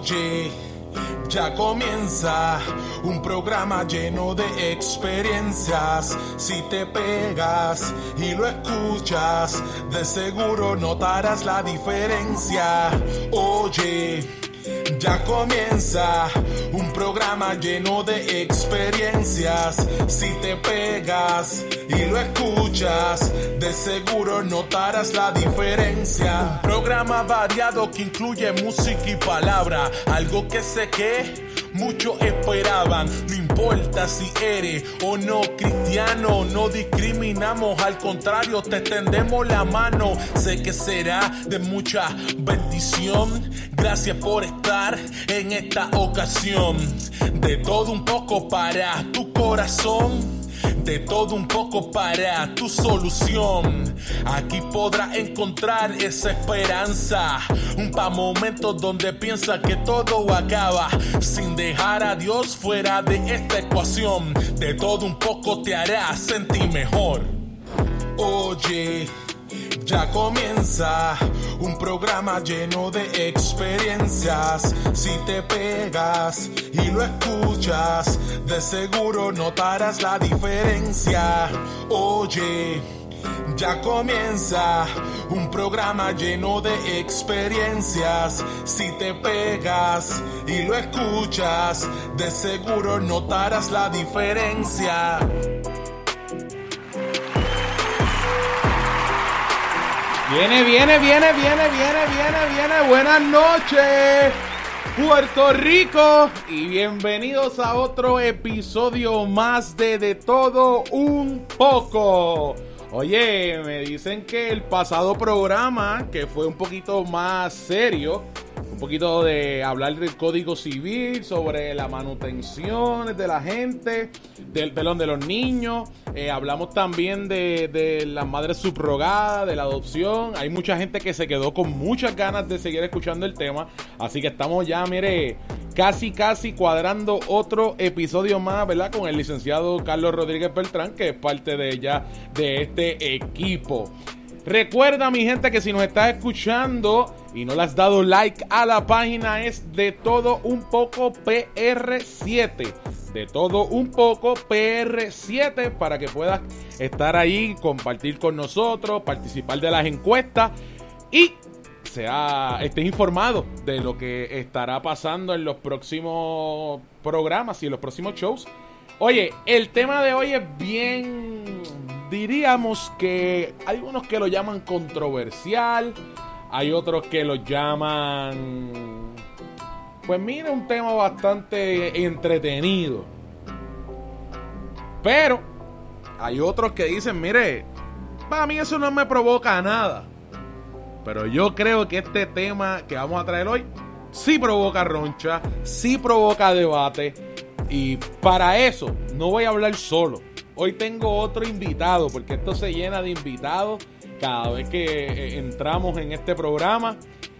Oye, ya comienza un programa lleno de experiencias. Si te pegas y lo escuchas, de seguro notarás la diferencia. Oye, ya comienza un programa lleno de experiencias. Si te pegas y lo escuchas, de seguro notarás la diferencia. Programa variado que incluye música y palabra, algo que sé que muchos esperaban. No importa si eres o no cristiano, no discriminamos, al contrario, te extendemos la mano. Sé que será de mucha bendición. Gracias por estar en esta ocasión. De todo un poco para tu corazón de todo un poco para tu solución. Aquí podrás encontrar esa esperanza. Un pa' momentos donde piensa que todo acaba sin dejar a Dios fuera de esta ecuación. De todo un poco te hará sentir mejor. Oye. Ya comienza un programa lleno de experiencias. Si te pegas y lo escuchas, de seguro notarás la diferencia. Oye, ya comienza un programa lleno de experiencias. Si te pegas y lo escuchas, de seguro notarás la diferencia. Viene, viene, viene, viene, viene, viene, viene. Buenas noches, Puerto Rico. Y bienvenidos a otro episodio más de De Todo Un Poco. Oye, me dicen que el pasado programa, que fue un poquito más serio, un poquito de hablar del código civil, sobre la manutención de la gente, del pelón de los niños. Eh, hablamos también de, de las madres subrogadas, de la adopción. Hay mucha gente que se quedó con muchas ganas de seguir escuchando el tema. Así que estamos ya, mire, casi, casi cuadrando otro episodio más, ¿verdad? Con el licenciado Carlos Rodríguez Beltrán, que es parte de ya de este equipo. Recuerda, mi gente, que si nos estás escuchando y no le has dado like a la página, es de todo un poco PR7. De todo un poco PR7 para que puedas estar ahí, compartir con nosotros, participar de las encuestas y sea, estés informado de lo que estará pasando en los próximos programas y en los próximos shows. Oye, el tema de hoy es bien, diríamos que hay unos que lo llaman controversial, hay otros que lo llaman, pues mira, un tema bastante entretenido. Pero hay otros que dicen, mire, para mí eso no me provoca nada. Pero yo creo que este tema que vamos a traer hoy sí provoca roncha, sí provoca debate. Y para eso no voy a hablar solo. Hoy tengo otro invitado, porque esto se llena de invitados cada vez que eh, entramos en este programa.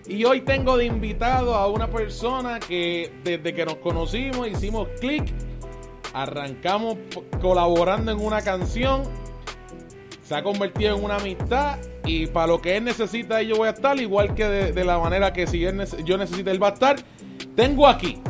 Y hoy tengo de invitado a una persona que desde que nos conocimos hicimos clic, arrancamos colaborando en una canción, se ha convertido en una amistad y para lo que él necesita yo voy a estar, igual que de, la manera que si él, yo necesito él va a estar. Tengo aquí,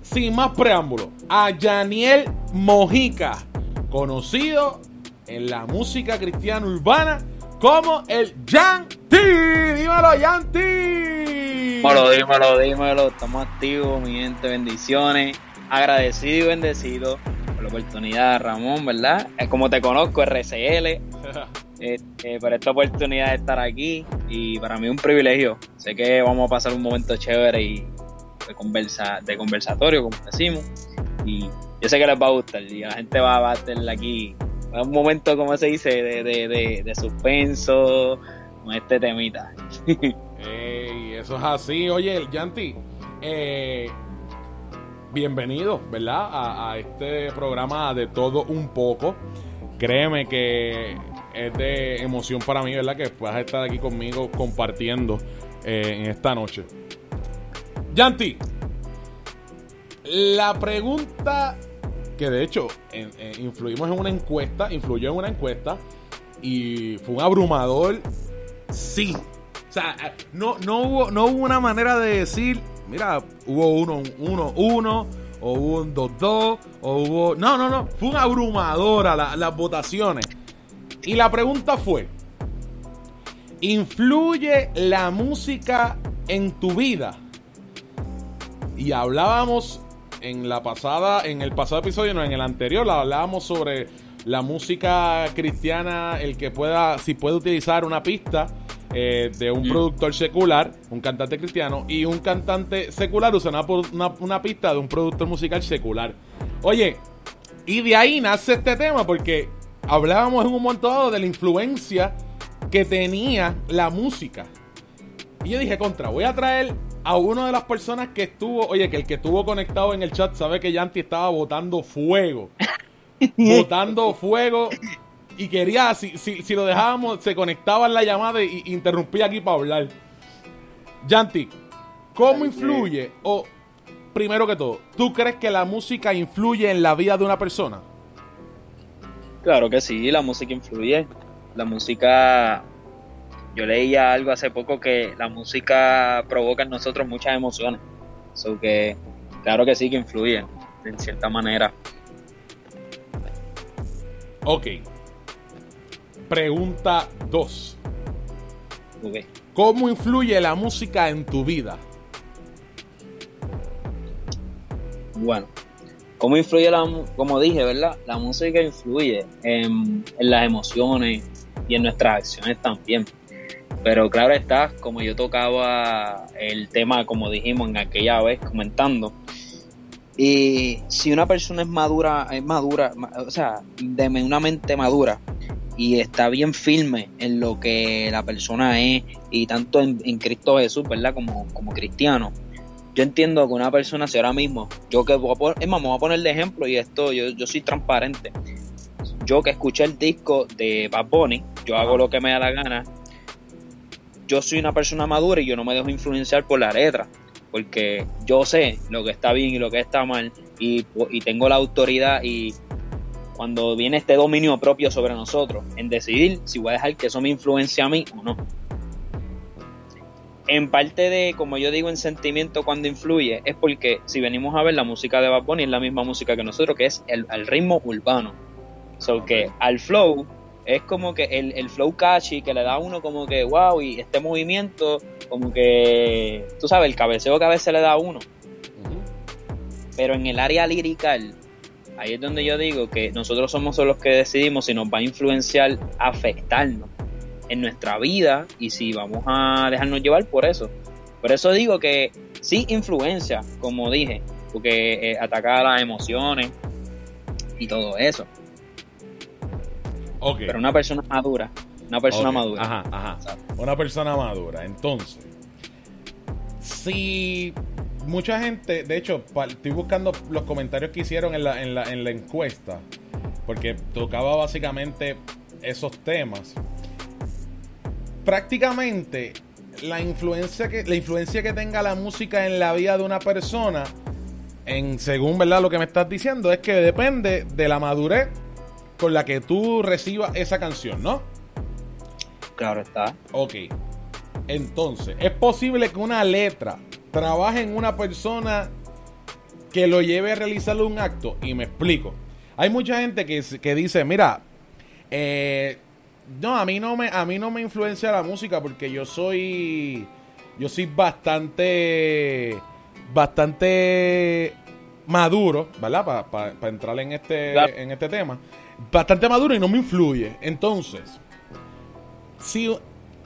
sin más preámbulo, a Yaniel Mojica, conocido en la música cristiana urbana como el Yanti. Dímelo, Yanti. Dímelo, dímelo, dímelo. Estamos activos, mi gente. Bendiciones. Agradecido y bendecido por la oportunidad, Ramón, ¿verdad? Es como te conozco, RCL. Este, por esta oportunidad de estar aquí y para mí un privilegio. Sé que vamos a pasar un momento chévere y de, conversa, de conversatorio, como decimos, y yo sé que les va a gustar y la gente va, a estar aquí. Un momento, como se dice, de, de, de, suspenso con este temita. Ey, eso es así. Oye, Yanti, eh, bienvenido, ¿verdad? A, a este programa de todo un poco. Créeme que es de emoción para mí, ¿verdad? Que puedas estar aquí conmigo compartiendo eh, en esta noche. Yanti, la pregunta que de hecho en, en, influimos en una encuesta, influyó en una encuesta y fue un abrumador sí. O sea, no, no, hubo, no hubo una manera de decir mira, hubo uno, uno, uno, o hubo un 2-2, o hubo... No, no, no, fue una abrumadora las votaciones. Y la pregunta fue, ¿influye la música en tu vida? Y hablábamos en la pasada, en el pasado episodio, no, en el anterior, hablábamos sobre la música cristiana, el que pueda, si puede utilizar una pista eh, de un productor secular, un cantante cristiano, y un cantante secular usa una, una, pista de un productor musical secular. Oye, y de ahí nace este tema, porque hablábamos en un momento dado de la influencia que tenía la música. Y yo dije, contra, voy a traer a una de las personas que estuvo, oye, que el que estuvo conectado en el chat sabe que Yanti estaba botando fuego. botando fuego. Y quería, si, si, lo dejábamos, se conectaba en la llamada y, interrumpía aquí para hablar. Yanti, ¿cómo influye? O, primero que todo, ¿tú crees que la música influye en la vida de una persona? Claro que sí, la música influye. La música yo leía algo hace poco que la música provoca en nosotros muchas emociones. So que, claro que sí que influye, en cierta manera. Ok. Pregunta 2. Okay. ¿Cómo influye la música en tu vida? Bueno, ¿cómo influye la como dije, verdad? La música influye en, en las emociones y en nuestras acciones también. Pero claro está, como yo tocaba el tema, como dijimos en aquella vez comentando, y si una persona es madura, es madura, o sea, de una mente madura y está bien firme en lo que la persona es y tanto en, Cristo Jesús, ¿verdad? Como, como cristiano. Yo entiendo que una persona, si ahora mismo, yo que voy a poner, es más, voy a poner de ejemplo y esto, yo, yo soy transparente. Yo que escuché el disco de Bad Bunny, yo hago lo que me da la gana, yo soy una persona madura y yo no me dejo influenciar por la letra, porque yo sé lo que está bien y lo que está mal y, tengo la autoridad y cuando viene este dominio propio sobre nosotros, en decidir si voy a dejar que eso me influencie a mí o no. En parte de, como yo digo, en sentimiento cuando influye, es porque si venimos a ver la música de Bad Bunny es la misma música que nosotros, que es el, el ritmo urbano. So que al flow es como que el, el, flow catchy que le da a uno como que wow y este movimiento como que tú sabes el cabeceo que a veces le da a uno. Pero en el área lirical ahí es donde yo digo que nosotros somos los que decidimos si nos va a influenciar afectarnos en nuestra vida y si vamos a dejarnos llevar por eso. Por eso digo que sí influencia como dije porque eh, ataca las emociones y todo eso pero una persona madura. Una persona madura. Ajá, ajá. Una persona madura. Entonces, si mucha gente, de hecho, estoy buscando los comentarios que hicieron en la, en la, en la encuesta, porque tocaba básicamente esos temas. Prácticamente la influencia que la influencia que tenga la música en la vida de una persona en según verdad lo que me estás diciendo es que depende de la madurez con la que tú recibas esa canción, ¿no? Claro está. Ok. Entonces, ¿es posible que una letra trabaje en una persona que lo lleve a realizar un acto? Y me explico. Hay mucha gente que, que dice, mira, eh, no, a mí no me, a mí no me influencia la música porque yo soy, yo soy bastante, bastante maduro, ¿verdad? Para entrar en este, en este tema bastante maduro y no me influye. Entonces, si,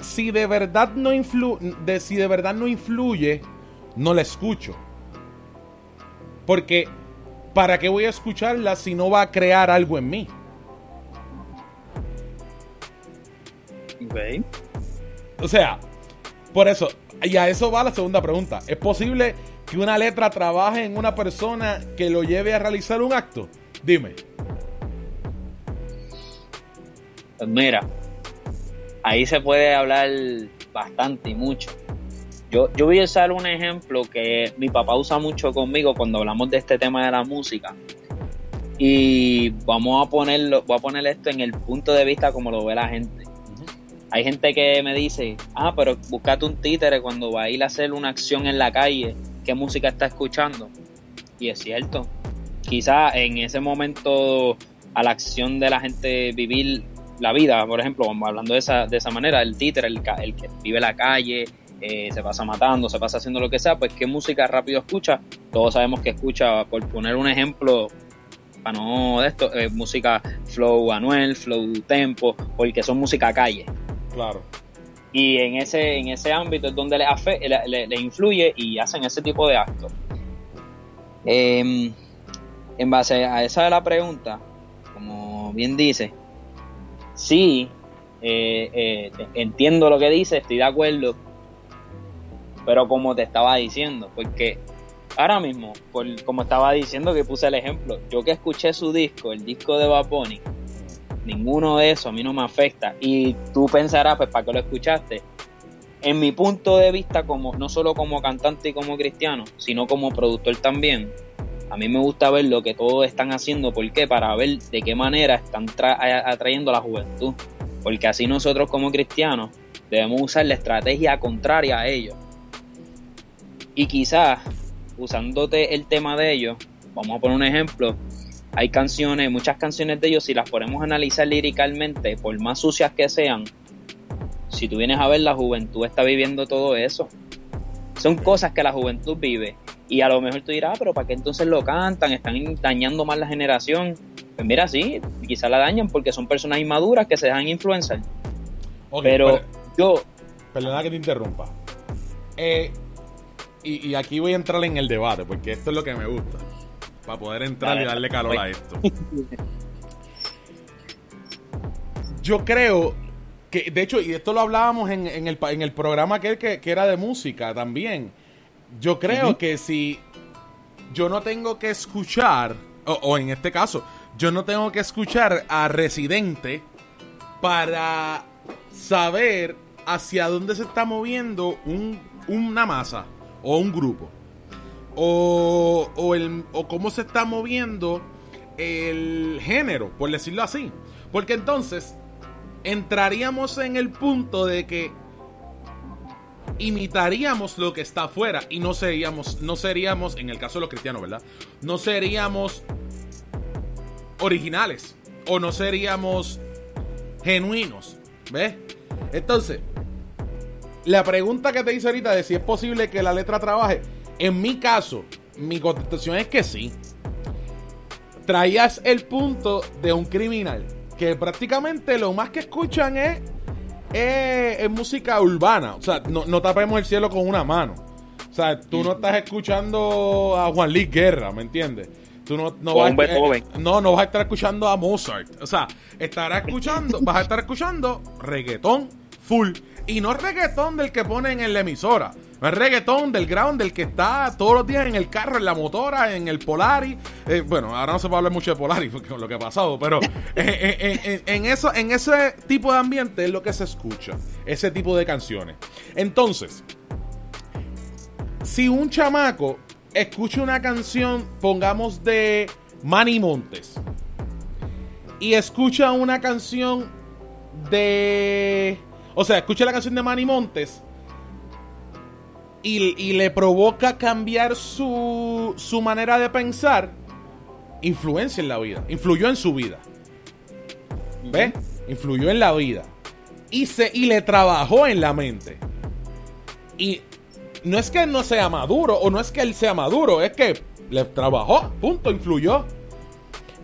si de verdad no de, si de verdad no influye, no la escucho. Porque ¿para qué voy a escucharla si no va a crear algo en mí? O sea, por eso, y a eso va la segunda pregunta. ¿Es posible que una letra trabaje en una persona que lo lleve a realizar un acto? Dime. Pues mira, ahí se puede hablar bastante y mucho. Yo, yo voy a usar un ejemplo que mi papá usa mucho conmigo cuando hablamos de este tema de la música. Y vamos a ponerlo, voy a poner esto en el punto de vista como lo ve la gente. Hay gente que me dice, ah, pero búscate un títere cuando va a ir a hacer una acción en la calle qué música está escuchando. Y es cierto, quizá en ese momento a la acción de la gente vivir la vida, por ejemplo, hablando de esa, de esa manera, el títer, el, el que vive la calle, eh, se pasa matando, se pasa haciendo lo que sea, pues qué música rápido escucha. Todos sabemos que escucha, por poner un ejemplo, para no de esto, eh, música flow anuel, flow tempo, porque son música calle. Claro. Y en ese, en ese ámbito es donde le, le, le, influye y hacen ese tipo de actos. Em, en base a esa de la pregunta, como bien dice, sí, eh, eh, entiendo lo que dice, estoy de acuerdo, pero como te estaba diciendo, porque ahora mismo, como estaba diciendo que puse el ejemplo, yo que escuché su disco, el disco de Bad ninguno de eso a mí no me afecta. Y tú pensarás, pues, ¿para qué lo escuchaste? En mi punto de vista, como no solo como cantante y como cristiano, sino como productor también, a mí me gusta ver lo que todos están haciendo. ¿Por qué? Para ver de qué manera están atrayendo a la juventud. Porque así nosotros como cristianos debemos usar la estrategia contraria a ellos. Y quizás, usándote el tema de ellos, vamos a poner un ejemplo, hay canciones, muchas canciones de ellos, si las ponemos a analizar líricamente, por más sucias que sean, si tú vienes a ver, la juventud está viviendo todo eso. Son cosas que la juventud vive. Y a lo mejor tú dirás, ah, pero ¿para qué entonces lo cantan? Están dañando más la generación. Pues mira, sí, quizás la dañan porque son personas inmaduras que se dejan influenciar. pero, yo... Perdona que te interrumpa. Eh, y, aquí voy a entrar en el debate, porque esto es lo que me gusta. Para poder entrar y darle calor a esto. Yo creo que, de hecho, y esto lo hablábamos en, el, en el programa que, que, era de música también. Yo creo que si yo no tengo que escuchar, o, en este caso, yo no tengo que escuchar a Residente para saber hacia dónde se está moviendo un, una masa o un grupo. O, o, el, o cómo se está moviendo el género, por decirlo así. Porque entonces entraríamos en el punto de que imitaríamos lo que está afuera y no seríamos, no seríamos, en el caso de los cristianos, ¿verdad? No seríamos originales o no seríamos genuinos, ¿ves? Entonces, la pregunta que te hice ahorita de si es posible que la letra trabaje, en mi caso, mi contestación es que sí. Traías el punto de un criminal que prácticamente lo más que escuchan es, es, música urbana. O sea, no, no, tapemos el cielo con una mano. O sea, tú no estás escuchando a Juan Luis Guerra, ¿me entiendes? Tú no, no, vas, eh, no, no vas a estar escuchando a Mozart. O sea, estarás escuchando, vas a estar escuchando reggaetón full. Y no reggaetón del que ponen en la emisora. No es reggaetón del ground del que está todos los días en el carro, en la motora, en el Polari. Eh, bueno, ahora no se puede hablar mucho de Polari porque con lo que ha pasado, pero eh, eh, en, eso, en ese tipo de ambiente es lo que se escucha. Ese tipo de canciones. Entonces, si un chamaco escucha una canción, pongamos de Manny Montes, y escucha una canción de o sea, escucha la canción de Manny Montes y, le provoca cambiar su, su manera de pensar. Influencia en la vida. Influyó en su vida. ¿Ves? Influyó en la vida. Y, se, y le trabajó en la mente. Y no es que él no sea maduro, o no es que él sea maduro, es que le trabajó, punto, influyó.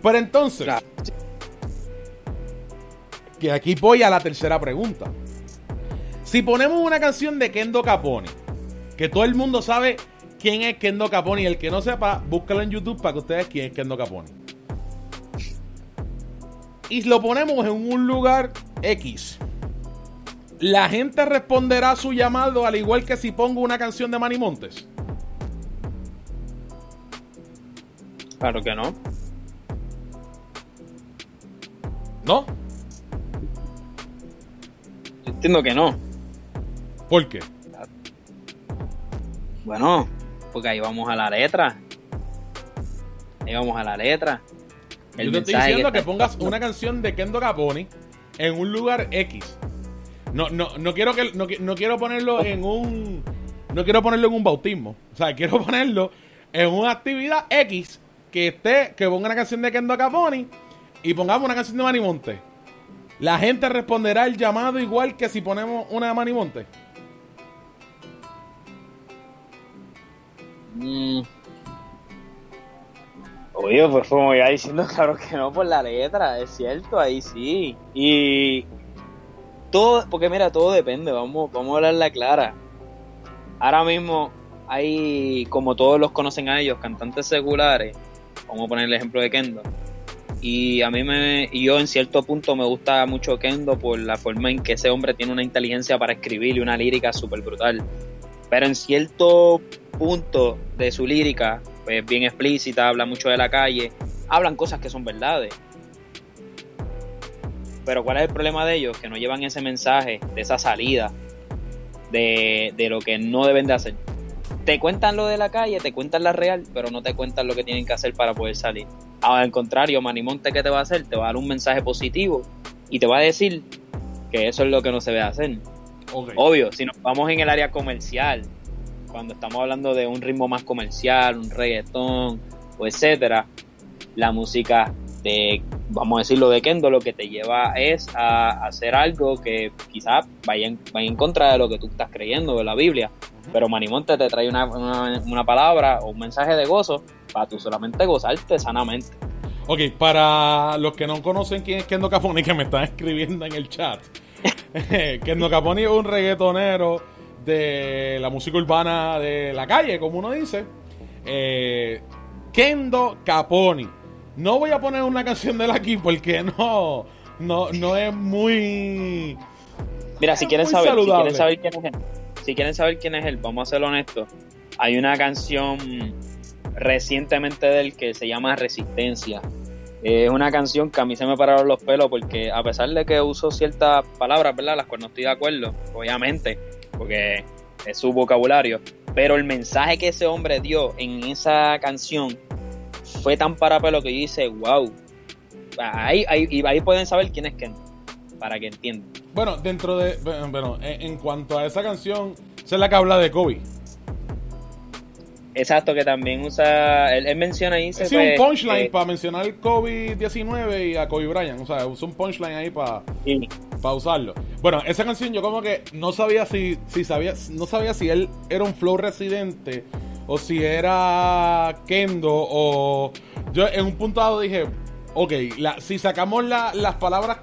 Pero entonces, que aquí voy a la tercera pregunta. Si ponemos una canción de Kendo Caponi, que todo el mundo sabe quién es Kendo Caponi, el que no sepa, búscalo en YouTube para que ustedes quién es Kendo Caponi. Y lo ponemos en un lugar X. La gente responderá a su llamado al igual que si pongo una canción de Manny Montes. Claro que no. ¿No? Entiendo que no. ¿Por qué? Bueno, porque ahí vamos a la letra. Ahí vamos a la letra. Yo te estoy diciendo que, pongas una canción de Kendo Caponi en un lugar X. No, no, no quiero que no, quiero ponerlo en un no quiero ponerlo en un bautismo. O sea, quiero ponerlo en una actividad X que esté, que ponga una canción de Kendo Caponi y pongamos una canción de Manimonte. La gente responderá el llamado igual que si ponemos una de Manimonte. Mm. Oye, pues como ya diciendo, claro que no por la letra, es cierto, ahí sí. Y todo, porque mira, todo depende, vamos, vamos a hablarla clara. Ahora mismo hay, como todos los conocen a ellos, cantantes seculares, vamos a poner el ejemplo de Kendo. Y a mí me, y yo en cierto punto me gusta mucho Kendo por la forma en que ese hombre tiene una inteligencia para escribir y una lírica súper brutal. Pero en cierto punto de su lírica, pues bien explícita, habla mucho de la calle, hablan cosas que son verdades. Pero ¿cuál es el problema de ellos? Que no llevan ese mensaje de esa salida, de, de lo que no deben de hacer. Te cuentan lo de la calle, te cuentan la real, pero no te cuentan lo que tienen que hacer para poder salir. Al contrario, Manimonte, ¿qué te va a hacer? Te va a dar un mensaje positivo y te va a decir que eso es lo que no se debe hacer. Obvio, si nos vamos en el área comercial, cuando estamos hablando de un ritmo más comercial, un reggaetón o etcétera, la música de, vamos a decirlo, de Kendo, lo que te lleva es a hacer algo que quizás vaya en, vaya en contra de lo que tú estás creyendo de la Biblia. Pero Manimonte te trae una, una, una palabra o un mensaje de gozo para tú solamente gozarte sanamente. Ok, para los que no conocen quién es Kendo Caponi, que me están escribiendo en el chat. Kendo Caponi es un reggaetonero de la música urbana de la calle, como uno dice. Eh, Kendo Caponi. No voy a poner una canción de él aquí porque no, no, no es muy... Mira, si quieren saber, si quieren saber quién es él, si quieren saber quién es él, vamos a ser honestos. Hay una canción recientemente de él que se llama Resistencia. Es una canción que a mí se me pararon los pelos porque a pesar de que uso ciertas palabras, ¿verdad? Las cuales no estoy de acuerdo, obviamente, porque es su vocabulario, pero el mensaje que ese hombre dio en esa canción fue tan para pelo que yo hice, wow. Ahí, ahí, y ahí pueden saber quién es Ken, para que entiendan. Bueno, dentro de... Bueno, en, en cuanto a esa canción, esa es la que habla de Kobe. Exacto, que también usa. Él, él menciona ahí. Sí, un punchline para mencionar el COVID-19 y a Kobe Bryant. O sea, usa un punchline ahí para para usarlo. Bueno, esa canción yo como que no sabía si, si sabía, no sabía si él era un flow residente o si era Kendo o yo en un punto dado dije, ok, la, si sacamos la- las palabras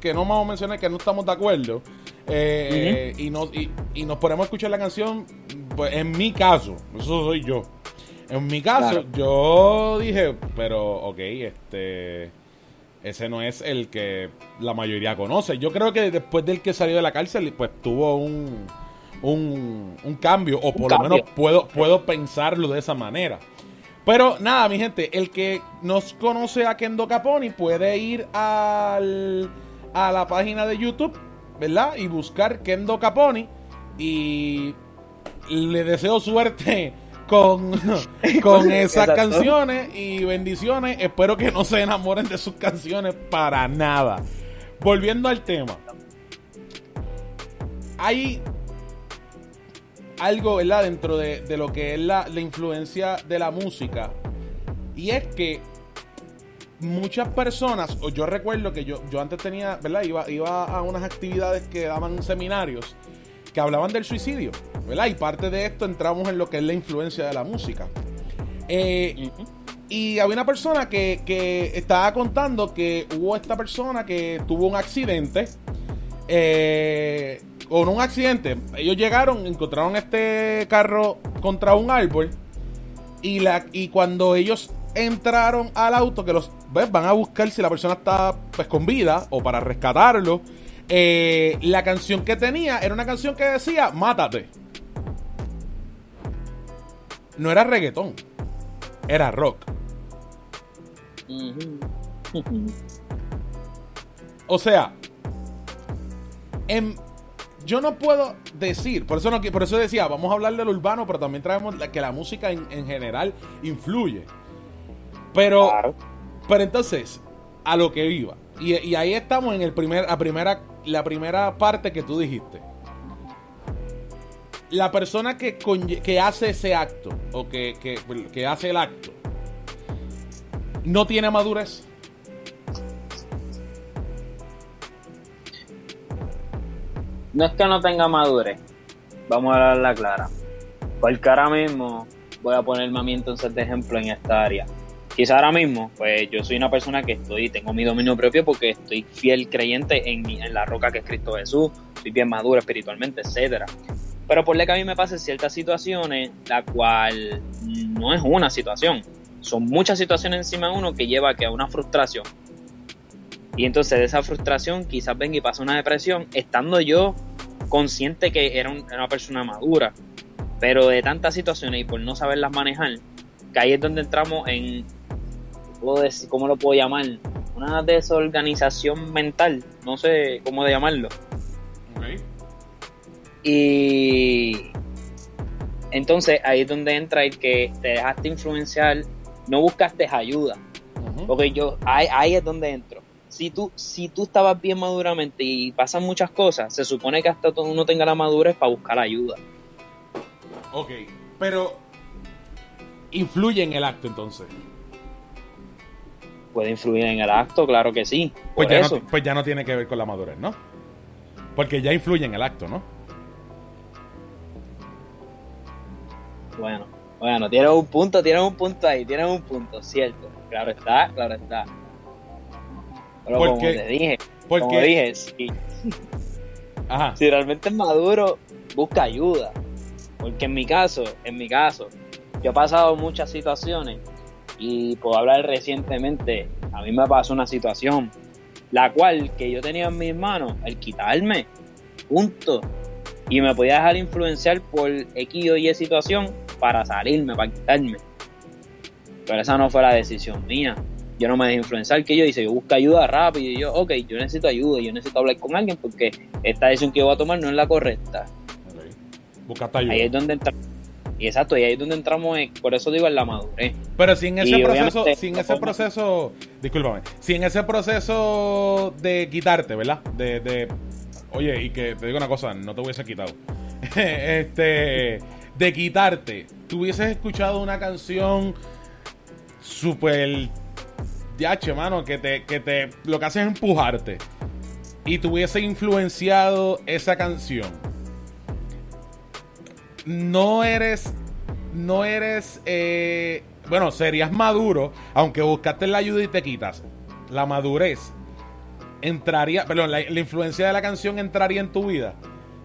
que no vamos a mencionar que no estamos de acuerdo eh, y, nos, y, y nos ponemos a escuchar la canción, pues en mi caso, eso soy yo. En mi caso, Claro. yo dije, pero ok, este ese no es el que la mayoría conoce. Yo creo que después del que salió de la cárcel, pues tuvo un, un, un cambio, o por lo menos puedo, puedo pensarlo de esa manera. Pero nada, mi gente, el que nos conoce a Kendo Caponi puede ir al, a la página de YouTube, ¿verdad? Y buscar Kendo Caponi. Y le deseo suerte con, con esas Exacto. canciones y bendiciones. Espero que no se enamoren de sus canciones para nada. Volviendo al tema. Hay algo, ¿verdad? Dentro de, de lo que es la, la influencia de la música. Y es que muchas personas, o yo recuerdo que yo, yo antes tenía, ¿verdad? Iba, iba a unas actividades que daban seminarios que hablaban del suicidio, ¿verdad? Y parte de esto entramos en lo que es la influencia de la música. Eh, y había una persona que, que estaba contando que hubo esta persona que tuvo un accidente. Eh, con un accidente. Ellos llegaron, encontraron este carro contra un árbol. Y, la, y cuando ellos entraron al auto, que los ¿ves? van a buscar si la persona está pues, con vida o para rescatarlo. eh, la canción que tenía era una canción que decía: Mátate. No era reggaetón, era rock. O sea, em, yo no puedo decir, por eso, no, por eso decía, vamos a hablar del urbano, pero también traemos la- que la música en, en general influye. Pero, Claro. pero entonces, a lo que iba. Y, y ahí estamos en el primer, la primera, la primera parte que tú dijiste. La persona que, hace ese acto o que, hace el acto no tiene madurez. No es que no tenga madurez, vamos a la clara. Porque ahora mismo voy a ponerme a mí entonces de ejemplo en esta área. Quizá ahora mismo, pues yo soy una persona que estoy, tengo mi dominio propio porque estoy fiel creyente en, en la roca que es Cristo Jesús, soy bien maduro espiritualmente, etcétera. Pero por que a mí me pasan ciertas situaciones, la cual no es una situación, son muchas situaciones encima de uno que lleva a que a una frustración. Y entonces de esa frustración quizás venga y pasa una depresión, estando yo consciente que era, una persona madura, pero de tantas situaciones y por no saberlas manejar, que ahí es donde entramos en, ¿puedo decir, ¿cómo lo puedo llamar? Una desorganización mental, no sé cómo de llamarlo. Y entonces ahí es donde entra el que te dejaste influenciar, no buscaste ayuda. Porque yo, ahí, ahí, es donde entro. Si tú, si tú estabas bien maduramente y pasan muchas cosas, se supone que hasta uno tenga la madurez para buscar ayuda. Ok, pero influye en el acto entonces. Puede influir en el acto, claro que sí. Pues ya, No, pues ya no tiene que ver con la madurez, ¿no? Porque ya influye en el acto, ¿no? Bueno, bueno, tienes un punto, tienes un punto ahí, tienes un punto, cierto. Claro está, claro está. Pero como te dije, como dije, si, si realmente es maduro, busca ayuda. Porque en mi caso, en mi caso, yo he pasado muchas situaciones y puedo hablar recientemente, a mí me pasó una situación, la cual que yo tenía en mis manos, el quitarme, punto. Y me podía dejar influenciar por X o Y situación para salirme, para quitarme. Pero esa no fue la decisión mía. Yo no me dejé influenciar, que yo hice, yo busco ayuda rápido y yo, ok, yo necesito ayuda, yo necesito hablar con alguien porque esta decisión que yo voy a tomar no es la correcta. Okay. ayuda. Ahí es donde entramos. Y exacto, y ahí es donde entramos, por eso digo en la madurez. Pero sin ese proceso, sin ese proceso, discúlpame, sin ese proceso de quitarte, ¿verdad? De, de, oye, y que te digo una cosa, no te hubiese quitado. este, de quitarte, tú hubieses escuchado una canción súper yache, mano, que te, que te lo que hace es empujarte y te hubiese influenciado esa canción. No eres, no eres, eh, bueno, serías maduro, aunque buscaste la ayuda y te quitas. La madurez entraría, perdón, la influencia de la canción entraría en tu vida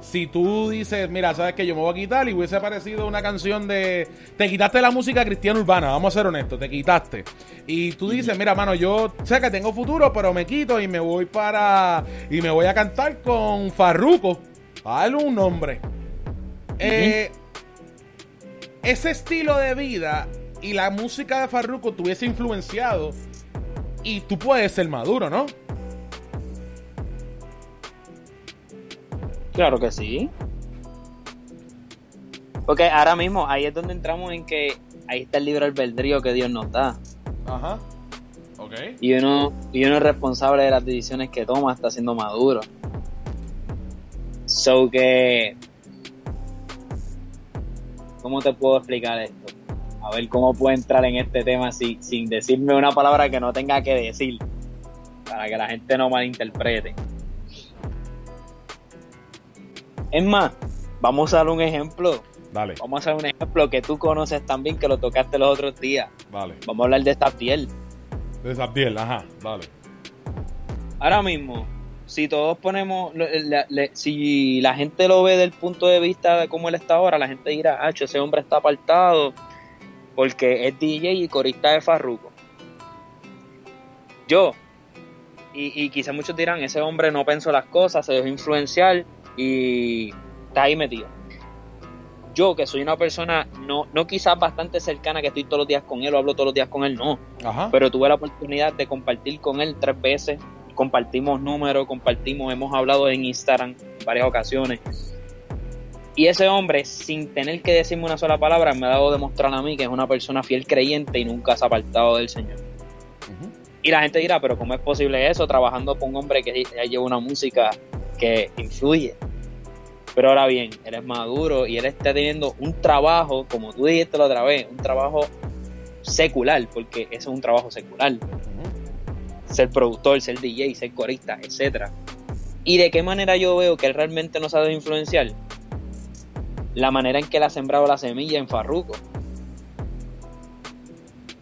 si tú dices, mira, sabes que yo me voy a quitar y hubiese aparecido una canción de. Te quitaste la música cristiana urbana, vamos a ser honestos, te quitaste. Y tú dices, mira, mano, yo sé que tengo futuro, pero me quito y me voy para. Y me voy a cantar con Farruko. A darle un nombre. Eh, ese estilo de vida y la música de Farruko te hubiese influenciado. Y tú puedes ser maduro, ¿no? Claro que sí. Porque ahora mismo ahí es donde entramos en que ahí está el libre albedrío que Dios nos da. Ajá. Ok. Y uno, y uno es responsable de las decisiones que toma, está siendo maduro. So que. ¿Cómo te puedo explicar esto? A ver cómo puedo entrar en este tema sin, sin decirme una palabra que no tenga que decir. Para que la gente no malinterprete. Es más, vamos a dar un ejemplo. Dale. Vamos a dar un ejemplo que tú conoces también, que lo tocaste los otros días. Vale. Vamos a hablar de esta piel. De esa piel, ajá, vale. Ahora mismo, si todos ponemos, si la gente lo ve del punto de vista de cómo él está ahora, la gente dirá, ah, ese hombre está apartado porque es DJ y corista de Farruko. Yo, y, y quizás muchos dirán, ese hombre no pensó las cosas, se dejó influenciar y está ahí metido. Yo, que soy una persona, no, no quizás bastante cercana, que estoy todos los días con él o hablo todos los días con él, no. Pero tuve la oportunidad de compartir con él tres veces. Compartimos números, compartimos, hemos hablado en Instagram en varias ocasiones. Y ese hombre, sin tener que decirme una sola palabra, me ha dado demostrar a mí que es una persona fiel creyente y nunca se ha apartado del Señor. Y la gente dirá, pero ¿cómo es posible eso trabajando con un hombre que ya lleva una música que influye. Pero ahora bien, él es maduro y él está teniendo un trabajo, como tú dijiste la otra vez, un trabajo secular, porque eso es un trabajo secular. Ser productor, ser DJ, ser corista, etcétera. ¿Y de qué manera yo veo que él realmente nos ha de influenciar? La manera en que él ha sembrado la semilla en Farruko.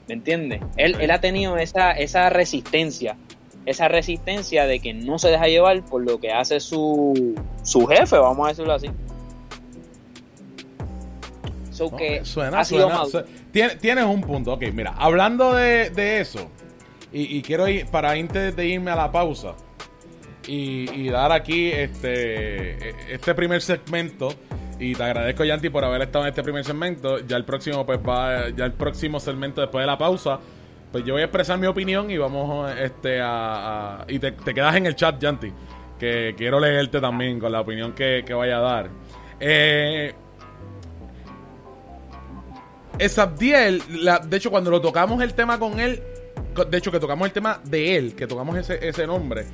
¿Me entiendes? Él, él ha tenido esa, esa resistencia esa resistencia de que no se deja llevar por lo que hace su, su jefe, vamos a decirlo así. que suena, suena, tienes, un punto, ok, mira, hablando de, eso, y, quiero ir, para antes de irme a la pausa, y, dar aquí este, este primer segmento, y te agradezco, Yanti, por haber estado en este primer segmento. Ya el próximo, pues va, ya el próximo segmento después de la pausa pues yo voy a expresar mi opinión y vamos este a, y te, quedas en el chat, Yanti, que quiero leerte también con la opinión que, vaya a dar. Eh, Esabdiel, de hecho cuando lo tocamos el tema con él, de hecho que tocamos el tema de él, que tocamos ese, ese nombre,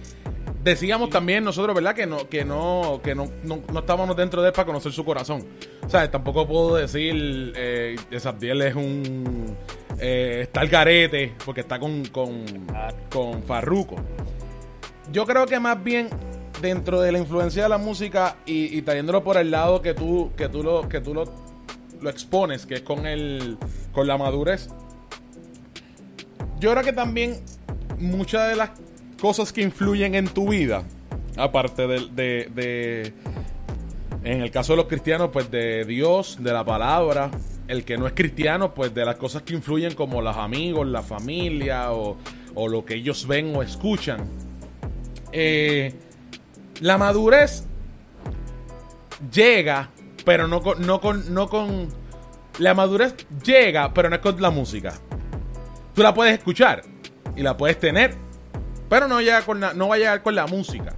decíamos también nosotros, ¿verdad? Que no, que no, que no, no, estábamos dentro de él para conocer su corazón. O sea, tampoco puedo decir eh, Esabdiel es un eh, está el garete, porque está con, con, con Farruko. Yo creo que más bien dentro de la influencia de la música y, trayéndolo por el lado que tú, que tú lo, que tú lo, lo expones, que es con el. con la madurez. Yo creo que también muchas de las cosas que influyen en tu vida, aparte de en el caso de los cristianos, pues de Dios, de la palabra, el que no es cristiano, pues de las cosas que influyen como los amigos, la familia o, lo que ellos ven o escuchan. Eh, la madurez llega, pero no con, no con, no con... La madurez llega, pero no es con la música. Tú la puedes escuchar y la puedes tener, pero no, llega con no va a llegar con la música.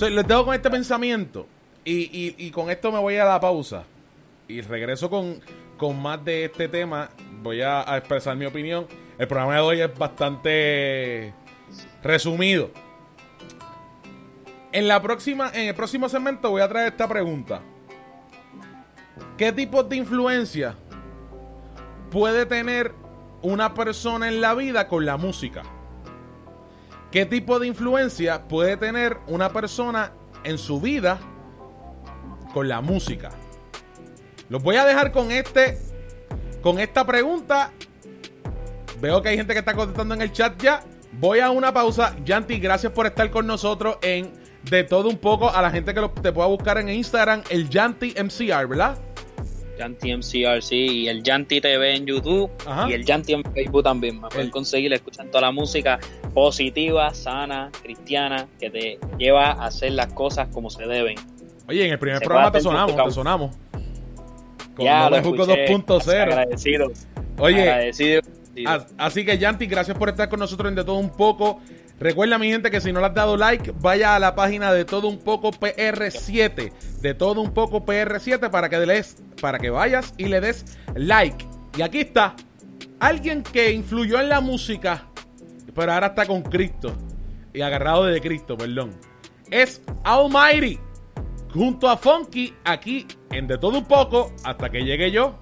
les dejo con este pensamiento y, y con esto me voy a la pausa y regreso con con más de este tema. Voy a, expresar mi opinión. El programa de hoy es bastante resumido. En la próxima, en el próximo segmento voy a traer esta pregunta. ¿Qué tipo de influencia puede tener una persona en la vida con la música? ¿Qué tipo de influencia puede tener una persona en su vida con la música? Los voy a dejar con este. Con esta pregunta. Veo que hay gente que está contestando en el chat ya. Voy a una pausa. Yanti, gracias por estar con nosotros en De Todo Un Poco. A la gente que te pueda buscar en Instagram, el Yanti MCR, ¿verdad? Yanti MCR, sí. Y el Yanti TV en YouTube. Y el Yanti en Facebook también. Me pueden conseguir, escuchar toda la música positiva, sana, cristiana, que te lleva a hacer las cosas como se deben. Oye, en el primer programa te sonamos, te sonamos. Con ya, 2.0. Agradecido. Oye, agradecido. Así que Yanti, gracias por estar con nosotros en De Todo Un Poco. Recuerda, mi gente, que si no le has dado like, vaya a la página de Todo Un Poco PR7. De Todo Un Poco PR7 para que, des, para que vayas y le des like. Y aquí está. Alguien que influyó en la música, pero ahora está con Cristo. Y agarrado de Cristo, perdón. Es Almighty junto a Funky aquí en De Todo Un Poco hasta que llegue yo.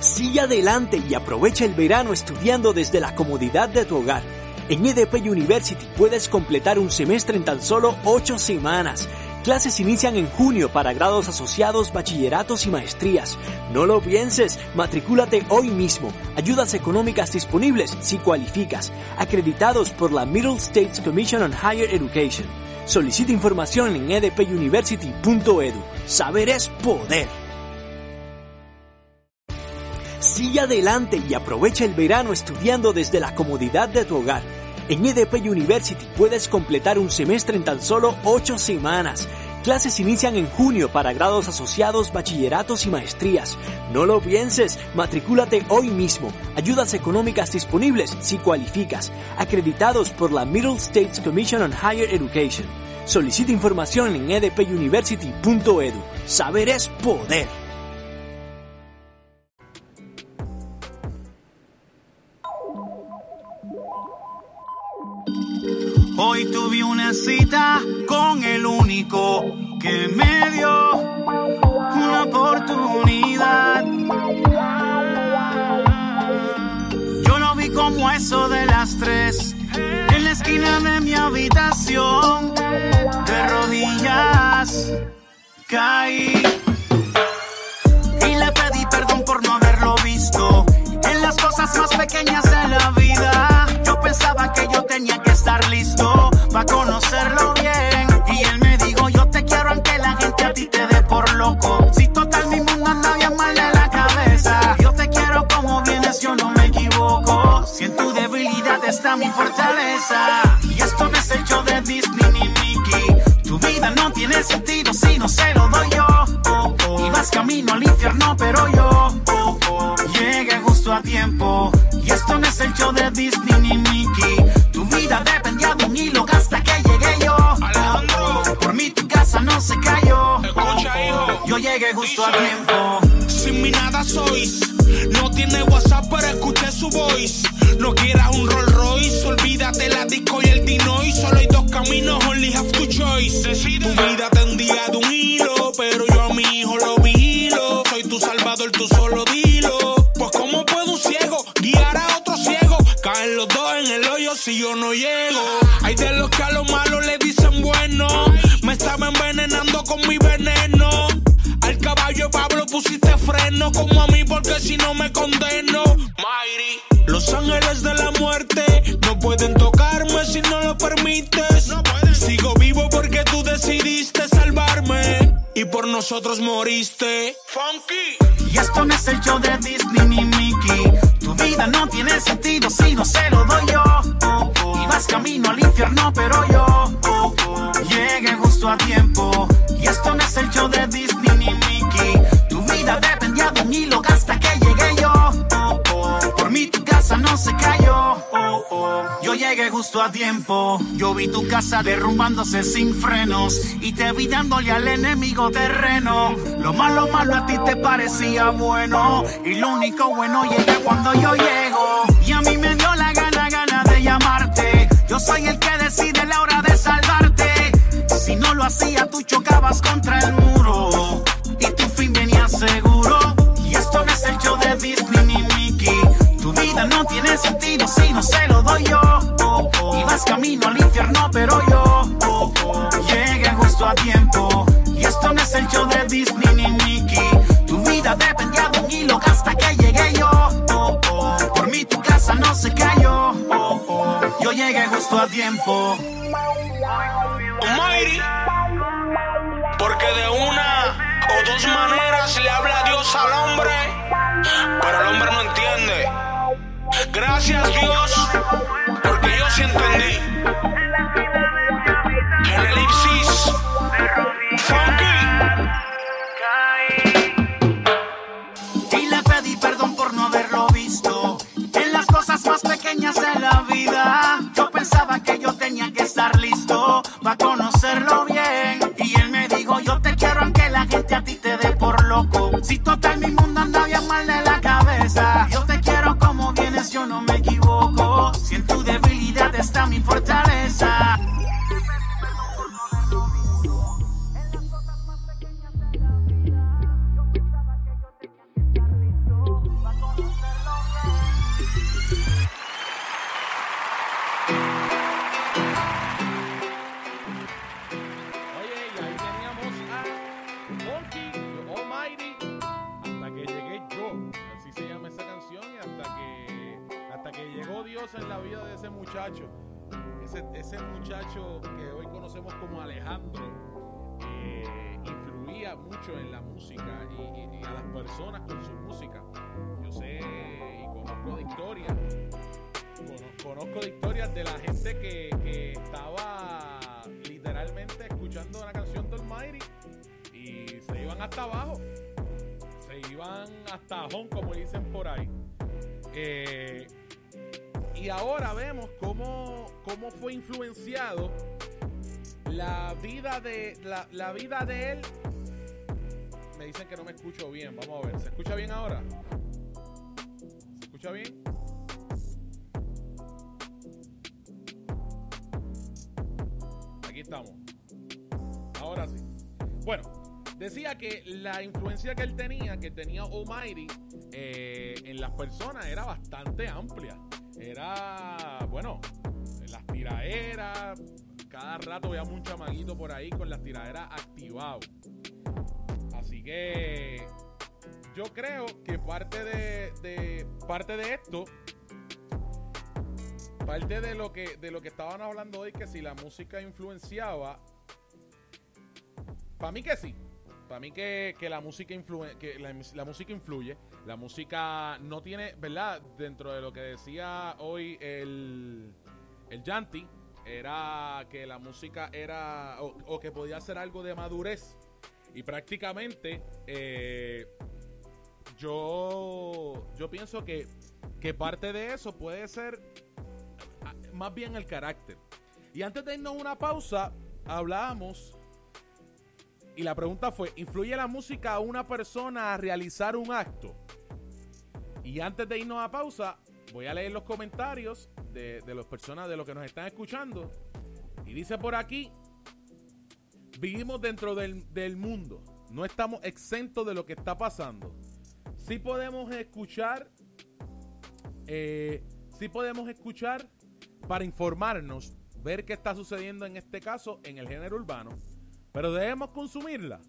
Sigue adelante y aprovecha el verano estudiando desde la comodidad de tu hogar. En EDP University puedes completar un semestre en tan solo 8 semanas. Clases inician en junio para grados asociados, bachilleratos y maestrías. No lo pienses, matricúlate hoy mismo. Ayudas económicas disponibles si cualificas. Acreditados por la Middle States Commission on Higher Education. Solicita información en edpuniversity.edu. Saber es poder. Sigue adelante y aprovecha el verano estudiando desde la comodidad de tu hogar. En EDP University puedes completar un semestre en tan solo 8 semanas. Clases inician en junio para grados asociados, bachilleratos y maestrías. No lo pienses, matricúlate hoy mismo. Ayudas económicas disponibles si cualificas. Acreditados por la Middle States Commission on Higher Education. Solicita información en edpuniversity.edu. Saber es poder. Hoy tuve una cita con el único que me dio una oportunidad. Yo lo vi como eso de las tres en la esquina de mi habitación, de rodillas caí. Y le pedí perdón por no haberlo visto en las cosas más pequeñas Y él me dijo, yo te quiero aunque la gente a ti te dé por loco. Si total mi mundo anda bien mal de la cabeza. Yo te quiero como vienes, yo no me equivoco. Si en tu debilidad está mi fortaleza. Y esto no es el show de Disney ni Mickey. Tu vida no tiene sentido si no se lo doy yo. Oh. Y vas camino al infierno, pero yo oh, oh, llegué justo a tiempo. Y esto no es el show de Disney ni Mickey. Llegué justo a tiempo. Sin mí nada sois. No tiene WhatsApp, pero escuché su voice. No quieras un Rolls Royce. Olvídate la disco y el Dinoy. Solo hay dos caminos, only have two choice. Tu vida tendía de un hilo, pero yo a mi hijo lo vigilo. Soy tu salvador, tú solo dilo. Pues, ¿cómo puede un ciego guiar a otro ciego? Caen los dos en el hoyo si yo no llego. Hay de los que a como a mí porque si no me condeno. Mayri. Los ángeles de la muerte no pueden tocarme si no lo permites. Sigo vivo porque tú decidiste salvarme y por nosotros moriste. Funky. Y esto no es el show de Disney ni Mickey. Tu vida no tiene sentido si no se lo doy yo. Oh, oh. Y vas camino al infierno, pero yo oh, oh. llegué justo a tiempo. Y esto no es el show de Disney un hilo hasta que llegué yo. Oh, oh. Por mí tu casa no se cayó. Oh. Yo llegué justo a tiempo. Yo vi tu casa derrumbándose sin frenos. Y te vi dándole al enemigo terreno. Lo malo, malo a ti te parecía bueno. Y lo único bueno llega cuando yo llego. Y a mí me dio la gana, gana de llamarte. Yo soy el que decide la hora de salvarte. Si no lo hacía, tú chocabas contra el muro. Sentido si no se lo doy yo. Oh, oh. Y vas camino al infierno, pero yo oh, llegué justo a tiempo. Y esto no es el show de Disney ni Mickey. Tu vida dependía de un hilo hasta que llegué yo. Por mí tu casa no se cayó. Yo llegué justo a tiempo. Almighty. Porque de una o dos maneras le habla Dios al hombre, pero el hombre no entiende. Gracias Dios, porque yo sí entendí. En elipsis, funky. Y le pedí perdón por no haberlo visto en las cosas más pequeñas de la vida. Yo pensaba que yo tenía que estar listo para conocerlo bien. Y él me dijo, yo te quiero aunque la gente a ti te dé por loco. Si total mi mundo anda bien mal de la cabeza. Que hoy conocemos como Alejandro eh, influía mucho en la música y, a las personas con su música. Yo sé y conozco de historias Cono- Conozco de historias de la gente que, que estaba literalmente escuchando una canción de Almighty y se iban hasta abajo. Se iban hasta home, como dicen por ahí. Eh, y ahora vemos cómo, cómo fue influenciado la vida de la, la vida de él. Me dicen que no me escucho bien. Vamos a ver. ¿Se escucha bien ahora? ¿Se escucha bien? Aquí estamos. Ahora sí. Bueno, decía que la influencia que él tenía, que tenía Almighty eh, en las personas era bastante amplia. Era, bueno, las tiraderas, cada rato veíamos un chamaguito por ahí con las tiraderas activado. Así que yo creo que parte de, de, parte de esto parte de lo que de lo que estaban hablando hoy que si la música influenciaba para mí que sí para mí que, la música influye que la, música influye la música no tiene verdad dentro de lo que decía hoy el el Yanti era que la música era o, que podía ser algo de madurez. Y prácticamente eh, yo yo pienso que que parte de eso puede ser ah, más bien el carácter. Y antes de irnos una pausa hablábamos y la pregunta fue ¿influye la música a una persona a realizar un acto? Y antes de irnos a pausa voy a leer los comentarios de, las personas, de los que nos están escuchando. Y dice por aquí, vivimos dentro del, mundo, no estamos exentos de lo que está pasando. Sí podemos escuchar, eh, sí podemos escuchar para informarnos, ver qué está sucediendo en este caso en el género urbano, pero debemos consumirla.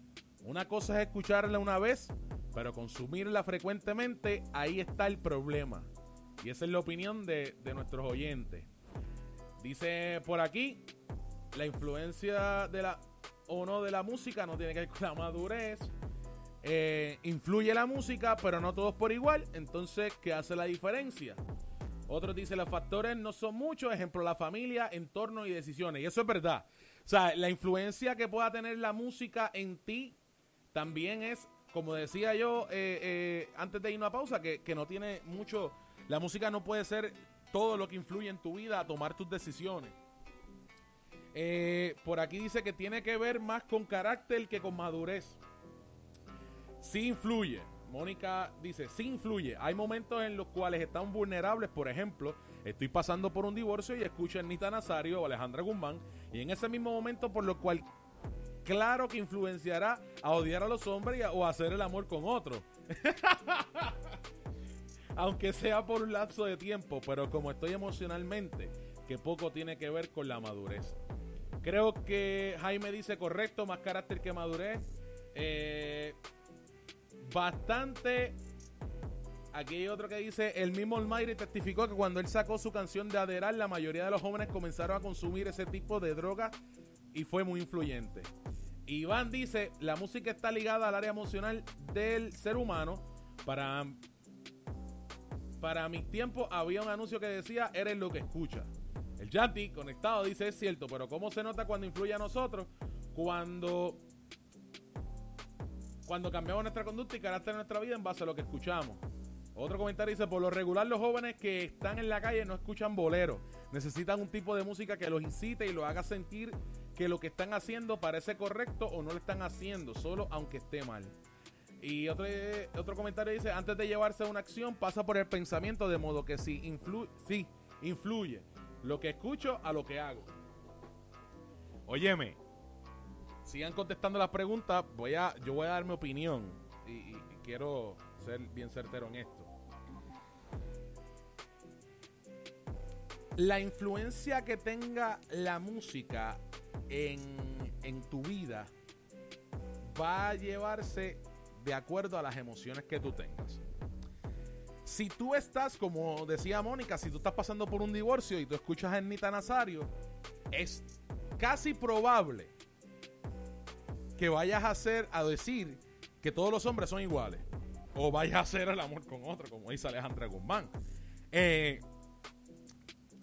Una cosa es escucharla una vez, pero consumirla frecuentemente, ahí está el problema. Y esa es la opinión de, nuestros oyentes. Dice por aquí, la influencia de la o no de la música no tiene que ver con la madurez. Eh, influye la música, pero no todos por igual. Entonces, ¿qué hace la diferencia? Otros dicen, los factores no son muchos. Ejemplo, la familia, entorno y decisiones. Y eso es verdad. O sea, la influencia que pueda tener la música en ti también es, como decía yo eh, eh, antes de irnos a pausa, que, que no tiene mucho la música no puede ser todo lo que influye en tu vida a tomar tus decisiones. Eh, por aquí dice que tiene que ver más con carácter que con madurez. Sí influye. Mónica dice, sí influye. Hay momentos en los cuales están vulnerables. Por ejemplo, estoy pasando por un divorcio y escucho a Nita Nazario o Alejandra Guzmán. Y en ese mismo momento, por lo cual, claro que influenciará a odiar a los hombres o a hacer el amor con otro. aunque sea por un lapso de tiempo, pero como estoy emocionalmente, que poco tiene que ver con la madurez. Creo que Jaime dice correcto, más carácter que madurez. Eh, bastante. Aquí hay otro que dice, el mismo Almighty testificó que cuando él sacó su canción de Aderal, la mayoría de los jóvenes comenzaron a consumir ese tipo de droga y fue muy influyente. Iván dice, la música está ligada al área emocional del ser humano. Para para mis tiempos había un anuncio que decía, eres lo que escucha. El Yanti conectado dice, es cierto, pero ¿cómo se nota cuando influye a nosotros? Cuando, cuando cambiamos nuestra conducta y carácter de nuestra vida en base a lo que escuchamos. Otro comentario dice, por lo regular los jóvenes que están en la calle no escuchan bolero. Necesitan un tipo de música que los incite y los haga sentir que lo que están haciendo parece correcto o no lo están haciendo, solo aunque esté mal. Y otro, otro comentario dice, antes de llevarse a una acción pasa por el pensamiento de modo que si influye, sí, influye lo que escucho a lo que hago. Óyeme, sigan contestando las preguntas, voy a, yo voy a dar mi opinión y, quiero ser bien certero en esto. La influencia que tenga la música en, en tu vida va a llevarse de acuerdo a las emociones que tú tengas. Si tú estás, como decía Mónica, si tú estás pasando por un divorcio y tú escuchas a Ernita Nazario, es casi probable que vayas a hacer, a decir que todos los hombres son iguales. O vayas a hacer el amor con otro, como dice Alejandra Guzmán. Eh,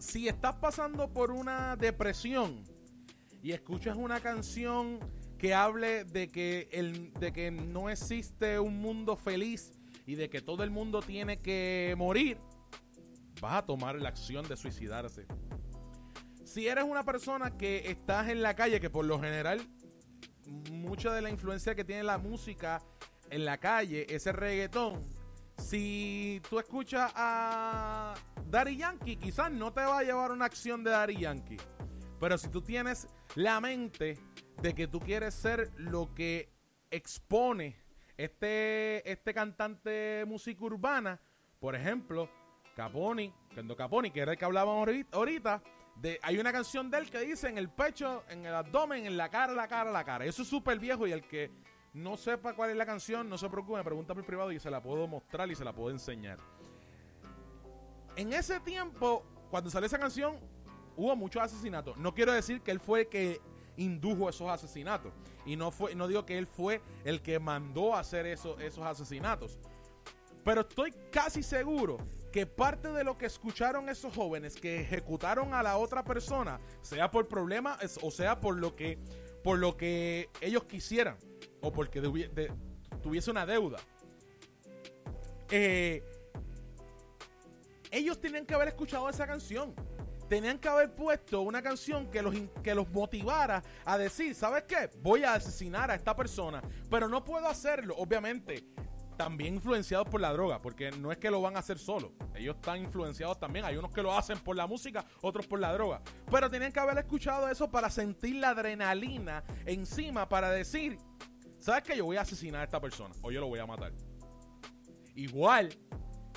si estás pasando por una depresión y escuchas una canción que hable de que, el, de que no existe un mundo feliz y de que todo el mundo tiene que morir, vas a tomar la acción de suicidarse. Si eres una persona que estás en la calle, que por lo general mucha de la influencia que tiene la música en la calle es el reggaetón, si tú escuchas a Daddy Yankee, quizás no te va a llevar una acción de Daddy Yankee. Pero si tú tienes la mente de que tú quieres ser lo que expone este, este cantante de música urbana, por ejemplo, Caponi, Kendo Caponi, que era el que hablábamos ahorita, de, hay una canción de él que dice en el pecho, en el abdomen, en la cara, la cara, la cara. Eso es súper viejo y el que no sepa cuál es la canción, no se preocupe, me pregunta por privado y se la puedo mostrar y se la puedo enseñar. En ese tiempo, cuando salió esa canción, hubo muchos asesinatos. No quiero decir que él fue el que indujo esos asesinatos. Y no, fue, no digo que él fue el que mandó a hacer esos asesinatos. Pero estoy casi seguro que parte de lo que escucharon esos jóvenes que ejecutaron a la otra persona, sea por problemas o sea por lo que, por lo que ellos quisieran, o porque tuviese una deuda. Eh, ellos tenían que haber escuchado esa canción. Tenían que haber puesto una canción que los, que los motivara a decir, ¿sabes qué? Voy a asesinar a esta persona. Pero no puedo hacerlo, obviamente. También influenciados por la droga, porque no es que lo van a hacer solo. Ellos están influenciados también. Hay unos que lo hacen por la música, otros por la droga. Pero tenían que haber escuchado eso para sentir la adrenalina encima, para decir, ¿sabes qué? Yo voy a asesinar a esta persona o yo lo voy a matar. Igual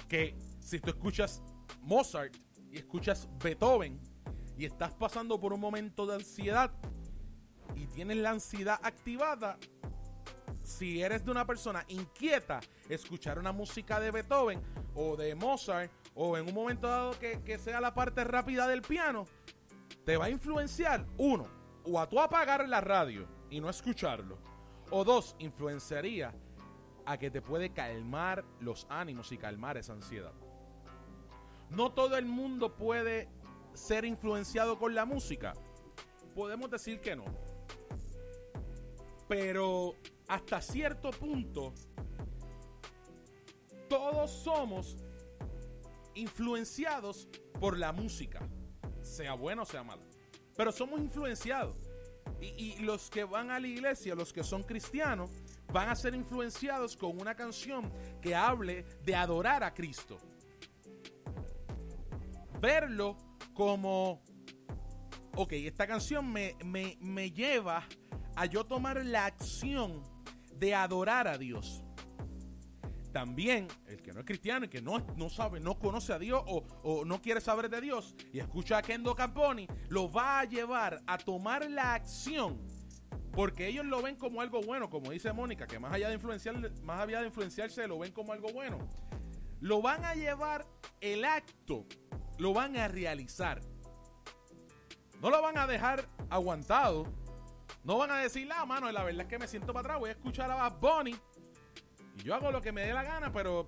que si tú escuchas Mozart y escuchas Beethoven y estás pasando por un momento de ansiedad y tienes la ansiedad activada, si eres de una persona inquieta, escuchar una música de Beethoven o de Mozart o en un momento dado que, que sea la parte rápida del piano, te va a influenciar, uno, o a tú apagar la radio y no escucharlo, o dos, influenciaría a que te puede calmar los ánimos y calmar esa ansiedad. No todo el mundo puede ser influenciado con la música. Podemos decir que no. Pero hasta cierto punto, todos somos influenciados por la música, sea buena o sea mala. Pero somos influenciados. Y, los que van a la iglesia, los que son cristianos, van a ser influenciados con una canción que hable de adorar a Cristo verlo como, ok, esta canción me, me, lleva a yo tomar la acción de adorar a Dios. También el que no es cristiano y que no, no sabe, no conoce a Dios o, no quiere saber de Dios y escucha a Kendo Camponi, lo va a llevar a tomar la acción porque ellos lo ven como algo bueno, como dice Mónica, que más allá de influenciar, más allá de influenciarse, lo ven como algo bueno. Lo van a llevar el acto lo van a realizar. No lo van a dejar aguantado. No van a decir, la mano, la verdad es que me siento para atrás, voy a escuchar a Bad Bunny. Y yo hago lo que me dé la gana, pero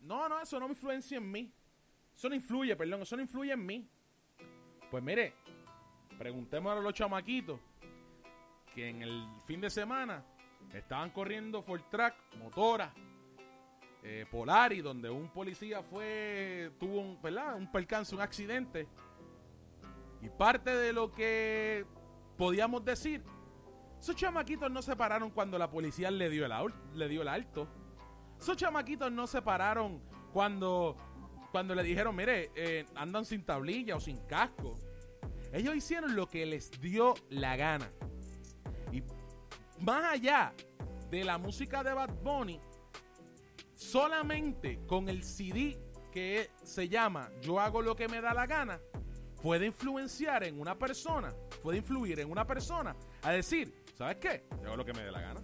no, no, eso no me influencia en mí. Eso no influye, perdón, eso no influye en mí. Pues mire, preguntemos a los chamaquitos que en el fin de semana estaban corriendo for track, motora, eh, Polari, donde un policía fue, tuvo un, un percance, un accidente. Y parte de lo que podíamos decir, esos chamaquitos no se pararon cuando la policía le dio el, le dio el alto. Esos chamaquitos no se pararon cuando, cuando le dijeron, mire, eh, andan sin tablilla o sin casco. Ellos hicieron lo que les dio la gana. Y más allá de la música de Bad Bunny, solamente con el CD que se llama Yo hago lo que me da la gana, puede influenciar en una persona, puede influir en una persona a decir, ¿sabes qué? Yo hago lo que me dé la gana.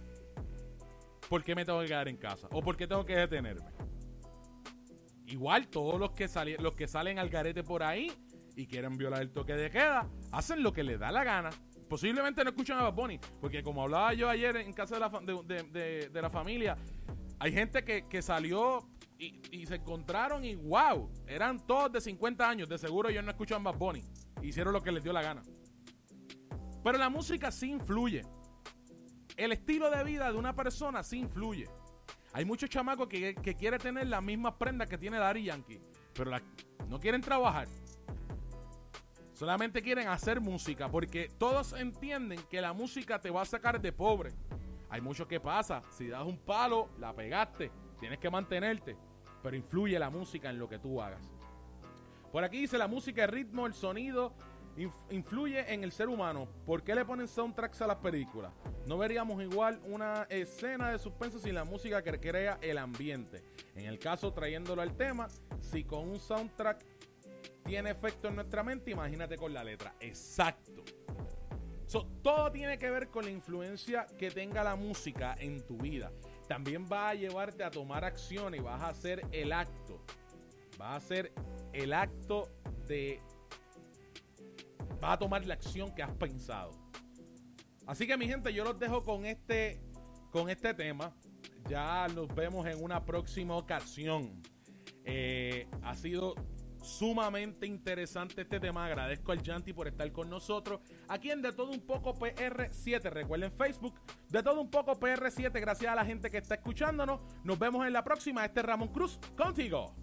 ¿Por qué me tengo que quedar en casa? ¿O por qué tengo que detenerme? Igual todos los que, los que salen al garete por ahí y quieren violar el toque de queda, hacen lo que les da la gana. Posiblemente no escuchan a Bad Bunny, porque como hablaba yo ayer en casa de la, de la familia, hay gente que, salió y, se encontraron y wow, eran todos de 50 años. De seguro ellos no escuchan Bad Bunny. Hicieron lo que les dio la gana. Pero la música sí influye. El estilo de vida de una persona sí influye. Hay muchos chamacos que, quieren tener las mismas prendas que tiene Daddy Yankee, pero no quieren trabajar. Solamente quieren hacer música porque todos entienden que la música te va a sacar de pobre. Hay mucho que pasa. Si das un palo, la pegaste. Tienes que mantenerte. Pero influye la música en lo que tú hagas. Por aquí dice la música, el ritmo, el sonido influye en el ser humano. ¿Por qué le ponen soundtracks a las películas? No veríamos igual una escena de suspenso sin la música que crea el ambiente. En el caso, trayéndolo al tema, si con un soundtrack tiene efecto en nuestra mente, imagínate con la letra. Exacto. todo tiene que ver con la influencia que tenga la música en tu vida. También va a llevarte a tomar acción y vas a hacer el acto. Vas a hacer el acto de vas a tomar la acción que has pensado. Así que mi gente, yo los dejo con este, con este tema. Ya los vemos en una próxima ocasión. Eh, ha sido sumamente interesante este tema. Agradezco al Janti por estar con nosotros. Aquí en De Todo Un Poco PR7. Recuerden Facebook, De Todo Un Poco PR7. Gracias a la gente que está escuchándonos. Nos vemos en la próxima. Este es Ramón Cruz contigo.